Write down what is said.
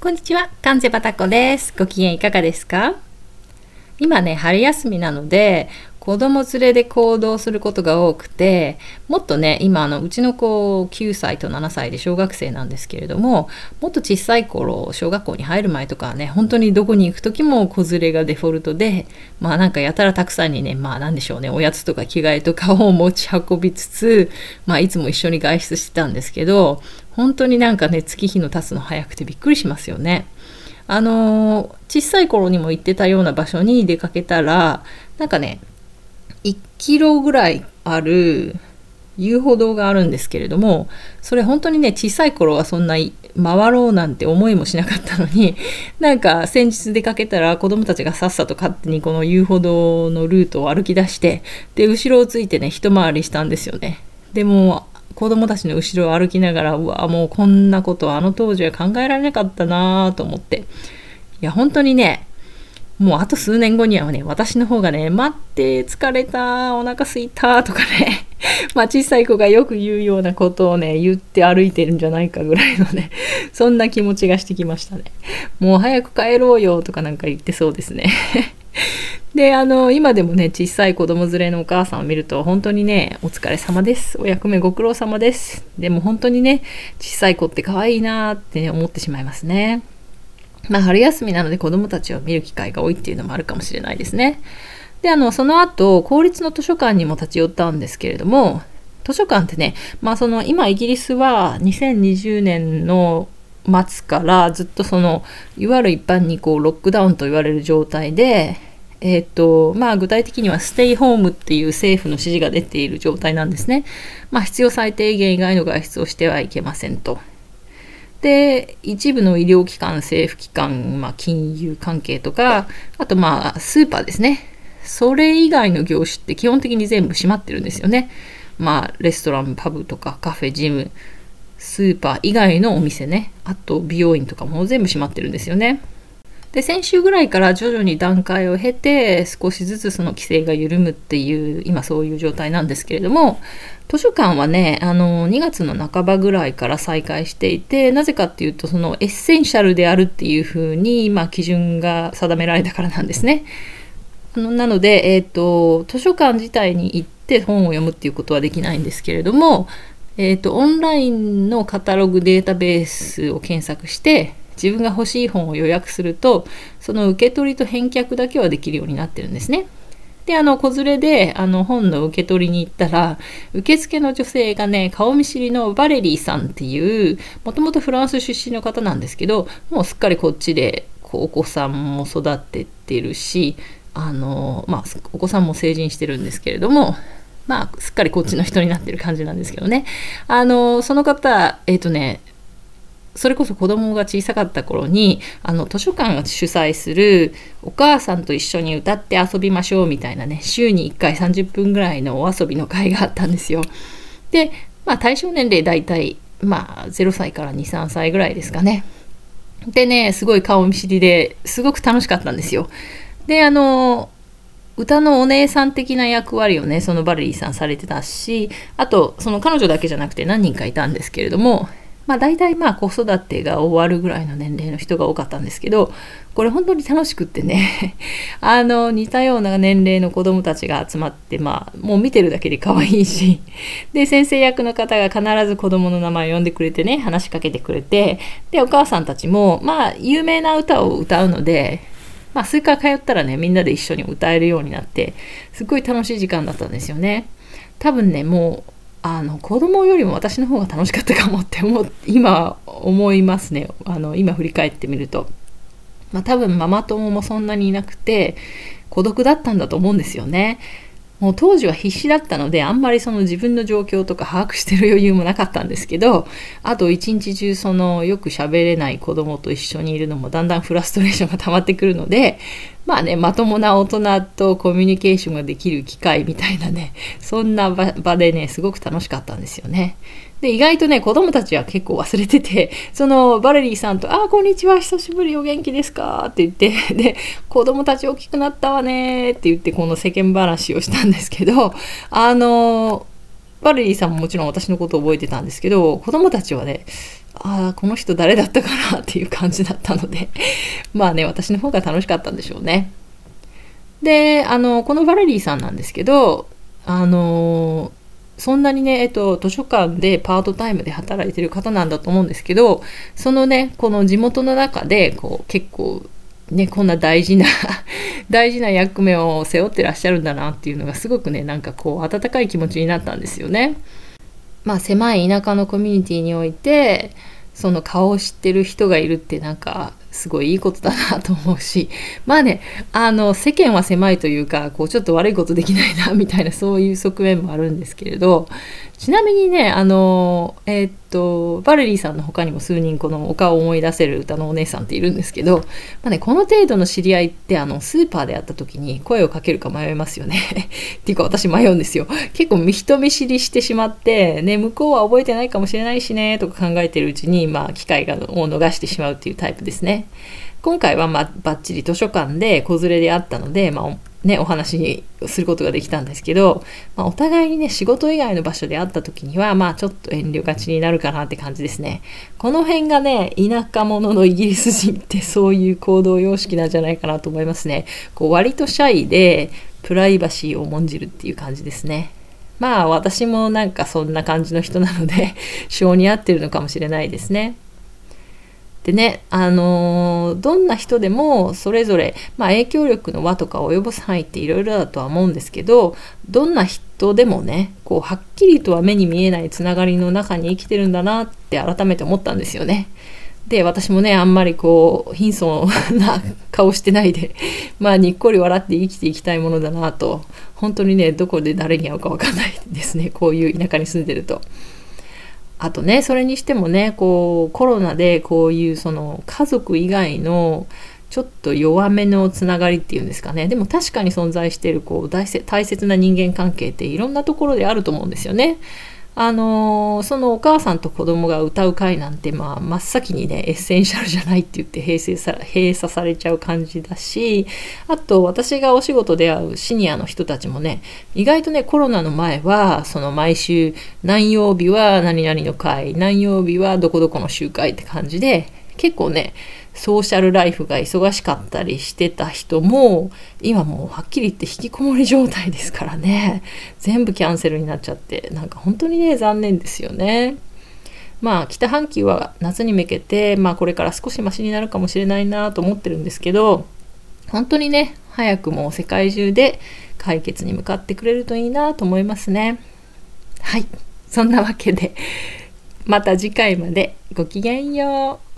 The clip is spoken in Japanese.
こんにちは、関瀬バタコです。ご機嫌いかがですか？今ね、春休みなので、子供連れで行動することが多くて、もっとね、今あの、うちの子9歳と7歳で小学生なんですけれども、もっと小さい頃、小学校に入る前とかはね、本当にどこに行く時も子連れがデフォルトで、まあなんかやたらたくさんにね、まあなんでしょうね、おやつとか着替えとかを持ち運びつつ、まあいつも一緒に外出してたんですけど、本当になんかね、月日の経つの早くてびっくりしますよね。あの小さい頃にも行ってたような場所に出かけたらなんかね1キロぐらいある遊歩道があるんですけれどもそれ本当にね小さい頃はそんな回ろうなんて思いもしなかったのに なんか先日出かけたら子供たちがさっさと勝手にこの遊歩道のルートを歩き出してで後ろをついてね一回りしたんですよね。でも子供たちの後ろを歩きながらうわもうこんなことあの当時は考えられなかったなと思って。いや本当にねもうあと数年後にはね私の方がね待って疲れたお腹すいたとかね まあ小さい子がよく言うようなことをね言って歩いてるんじゃないかぐらいのね そんな気持ちがしてきましたね。もう早く帰ろうよとかなんか言ってそうですね。であの今でもね小さい子供連れのお母さんを見ると本当にねお疲れ様です。お役目ご苦労様です。でも本当にね小さい子って可愛いなって思ってしまいますね。まあ春休みなので子供たちを見る機会が多いっていうのもあるかもしれないですね。であのその後公立の図書館にも立ち寄ったんですけれども図書館ってねまあその今イギリスは2020年の末からずっとそのいわゆる一般にこうロックダウンと言われる状態でえーとまあ、具体的にはステイホームっていう政府の指示が出ている状態なんですね。まあ、必要最低限以外の外出をしてはいけませんと。で一部の医療機関政府機関、まあ、金融関係とかあとまあスーパーですねそれ以外の業種って基本的に全部閉まってるんですよね。まあレストランパブとかカフェジムスーパー以外のお店ねあと美容院とかも全部閉まってるんですよね。で先週ぐらいから徐々に段階を経て少しずつその規制が緩むっていう今そういう状態なんですけれども図書館はねあの2月の半ばぐらいから再開していてなぜかっていうとその essential であるっていうふうに、まあ、基準が定められたからなんですね。なので、えーと、図書館自体に行って本を読むっていうことはできないんですけれども、えーと、オンラインのカタログデータベースを検索して自分が欲しい本を予約するとその受け取りと返却だけはできるようになってるんですね。であの子連れであの本の受け取りに行ったら受付の女性がね顔見知りのバレリーさんっていうもともとフランス出身の方なんですけどもうすっかりこっちでこうお子さんも育ててるしあの、まあ、お子さんも成人してるんですけれどもまあ、すっかりこっちの人になってる感じなんですけどね。あの、その方、えっ、ー、とね、それこそ子供が小さかった頃にあの図書館が主催するお母さんと一緒に歌って遊びましょうみたいなね週に1回30分ぐらいのお遊びの会があったんですよ。で、まあ、対象年齢大体、まあ、0歳から23歳ぐらいですかね。でねすごい顔見知りですごく楽しかったんですよ。であの歌のお姉さん的な役割をねそのバレリーさんされてたしあとその彼女だけじゃなくて何人かいたんですけれどもまあ大体まあ子育てが終わるぐらいの年齢の人が多かったんですけどこれ本当に楽しくってね あの似たような年齢の子供たちが集まってまあもう見てるだけで可愛いしで先生役の方が必ず子供の名前を呼んでくれてね話しかけてくれてでお母さんたちもまあ有名な歌を歌うのでまあ、数回通ったらねみんなで一緒に歌えるようになってすっごい楽しい時間だったんですよね。多分ねもうあの子供よりも私の方が楽しかったかもって思今思いますね。あの今振り返ってみると、まあ、多分ママ友もそんなにいなくて孤独だったんだと思うんですよね。もう当時は必死だったのであんまりその自分の状況とか把握してる余裕もなかったんですけどあと一日中そのよく喋れない子供と一緒にいるのもだんだんフラストレーションが溜まってくるのでまあねまともな大人とコミュニケーションができる機会みたいなね そんな場でねすごく楽しかったんですよね。で、意外とね、子供たちは結構忘れてて、そのバレリーさんと、あ、こんにちは、久しぶり、お元気ですか？って言って、で、子供たち大きくなったわねって言って、この世間話をしたんですけど、あの、バレリーさんももちろん私のことを覚えてたんですけど、子供たちはね、ああこの人誰だったかなっていう感じだったので まあね私の方が楽しかったんでしょうね。であのこのバレリーさんなんですけどあのそんなにね、えっと、図書館でパートタイムで働いてる方なんだと思うんですけどそのねこの地元の中でこう結構ねこんな大事な 大事な役目を背負ってらっしゃるんだなっていうのがすごくねなんかこう温かい気持ちになったんですよね。まあ狭い田舎のコミュニティにおいてその顔を知ってる人がいるってなんかすごいいいことだなと思うしまあねあの世間は狭いというかこうちょっと悪いことできないなみたいなそういう側面もあるんですけれどちなみにねあのえー、っとバレリーさんの他にも数人このお顔を思い出せる歌のお姉さんっているんですけど、まあね、この程度の知り合いってあのスーパーで会った時に声をかけるか迷いますよね。っていうか私迷うんですよ。結構人見知りしてしまってね向こうは覚えてないかもしれないしねとか考えてるうちにまあ機会を逃してしまうっていうタイプですね。今回はまあバッチリ図書館で子連れであったので、まあ、ね、お話することができたんですけど、まあ、お互いにね仕事以外の場所で会った時にはまあちょっと遠慮がちになるかなって感じですね。この辺がね田舎者のイギリス人ってそういう行動様式なんじゃないかなと思いますね。こう割とシャイでプライバシーを重んじるっていう感じですね。まあ私もなんかそんな感じの人なので 性に合ってるのかもしれないですね。でね、あのー、どんな人でもそれぞれ、まあ、影響力の輪とか及ぼす範囲っていろいろだとは思うんですけどどんな人でもねこうはっきりとは目に見えないつながりの中に生きてるんだなって改めて思ったんですよね。で私もねあんまりこう貧相な顔してないで まあにっこり笑って生きていきたいものだなと本当にねどこで誰に会うか分かんないですねこういう田舎に住んでると。あとねそれにしてもねこうコロナでこういうその家族以外のちょっと弱めのつながりっていうんですかねでも確かに存在しているこう大切な人間関係っていろんなところであると思うんですよね。あのそのお母さんと子供が歌う会なんて、まあ、真っ先にね essential じゃないって言って閉鎖さ閉鎖されちゃう感じだしあと私がお仕事で会うシニアの人たちもね意外とねコロナの前はその毎週何曜日は何々の会何曜日はどこどこの集会って感じで結構ね social life が忙しかったりしてた人も今もうはっきり言って引きこもり状態ですからね全部キャンセルになっちゃってなんか本当にね残念ですよね。まあ北半球は夏に向けて、まあ、これから少しマシになるかもしれないなと思ってるんですけど本当にね早くも世界中で解決に向かってくれるといいなと思いますね。はいそんなわけでまた次回までごきげんよう。